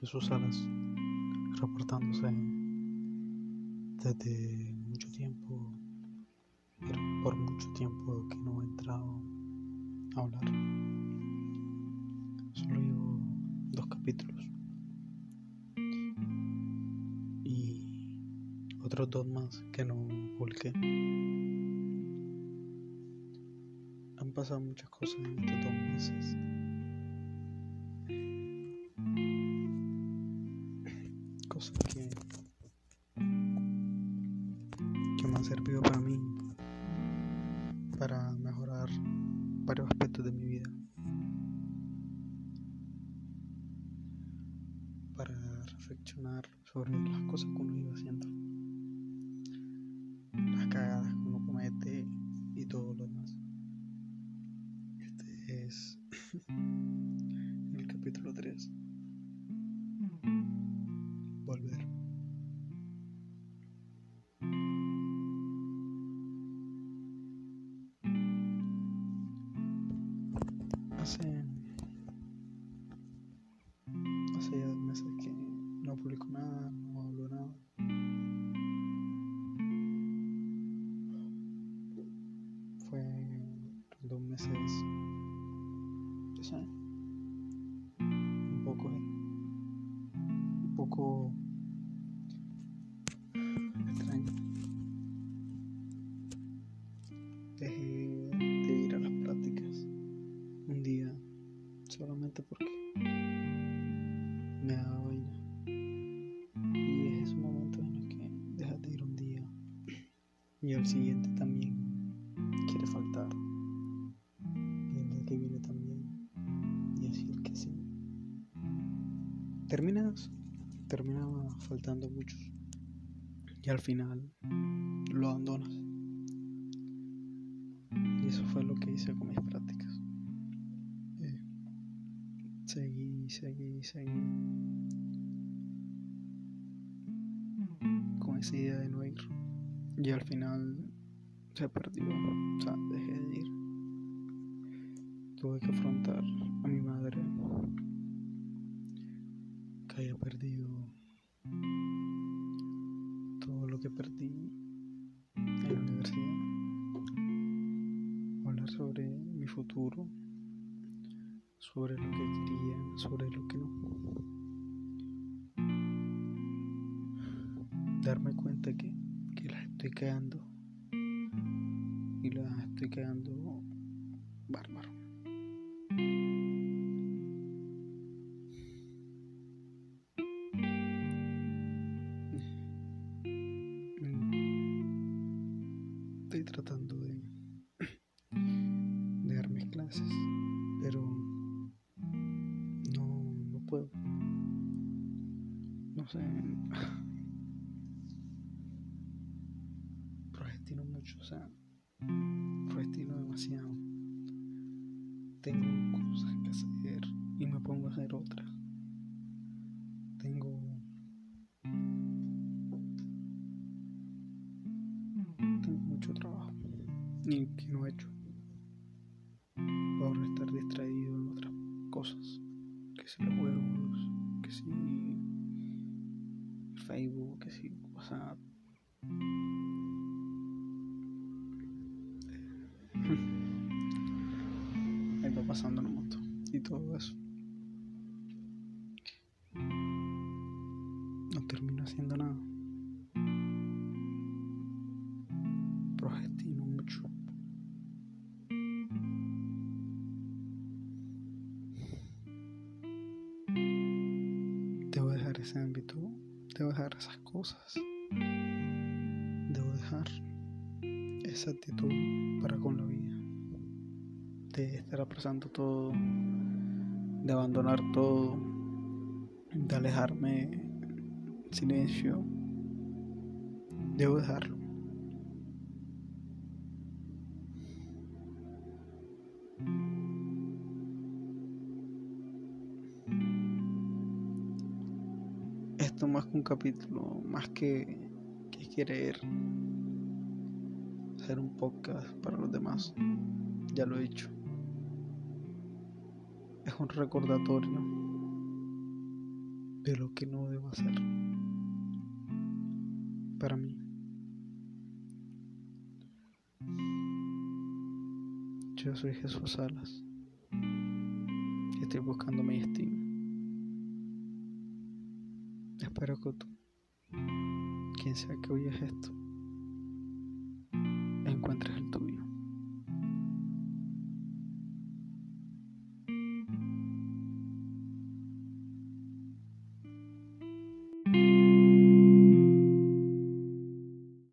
Jesús Salas, reportándose desde mucho tiempo, por mucho tiempo que no he entrado a hablar. Solo llevo dos capítulos y otros dos más que no publiqué. Han pasado muchas cosas en estos dos meses. Cosas que, que me han servido para mí, para mejorar varios aspectos de mi vida, para reflexionar sobre las cosas que uno iba haciendo, las cagadas que uno comete y todo lo demás. Este es el capítulo 3. Hace, hace ya dos meses que no publico nada, no hablo nada. Fue dos meses, ya un poco, eh, un poco extraño. Porque me daba vaina. Y es esos momentos en los que dejas de ir un día y al siguiente también quiere faltar. Y el día que viene también. Y así el que sí. Terminas, terminaba faltando muchos. Y al final lo abandonas. Y eso fue lo que hice con mis prácticas. Seguí, seguí, seguí. Con esa idea de no ir. Y al final se perdió. O sea, dejé de ir. Tuve que afrontar a mi madre que había perdido todo lo que perdí en la universidad. Hablar sobre mi futuro, sobre lo que quería, sobre lo que no. Darme cuenta que, que las estoy quedando y las estoy quedando bárbaro. Estoy tratando de puedo. No sé. Procrastino mucho, o sea, procrastino demasiado. Tengo cosas que hacer y me pongo a hacer otras. Tengo mucho trabajo y que no he hecho por estar distraído Facebook que si WhatsApp ahí va pasando la moto y todo eso. No termino haciendo nada. Procrastino mucho. Debo dejar ese ámbito, debo dejar esas cosas, debo dejar esa actitud para con la vida, de estar apresando todo, de abandonar todo, de alejarme en silencio, debo dejarlo. Esto más que un capítulo, más que, que querer hacer un podcast para los demás, ya lo he dicho. Es un recordatorio de lo que no debo hacer. Para mí. Yo soy Jesús Salas. Y estoy buscando mi destino. Espero que tú, quien sea que oyes esto, encuentres el tuyo.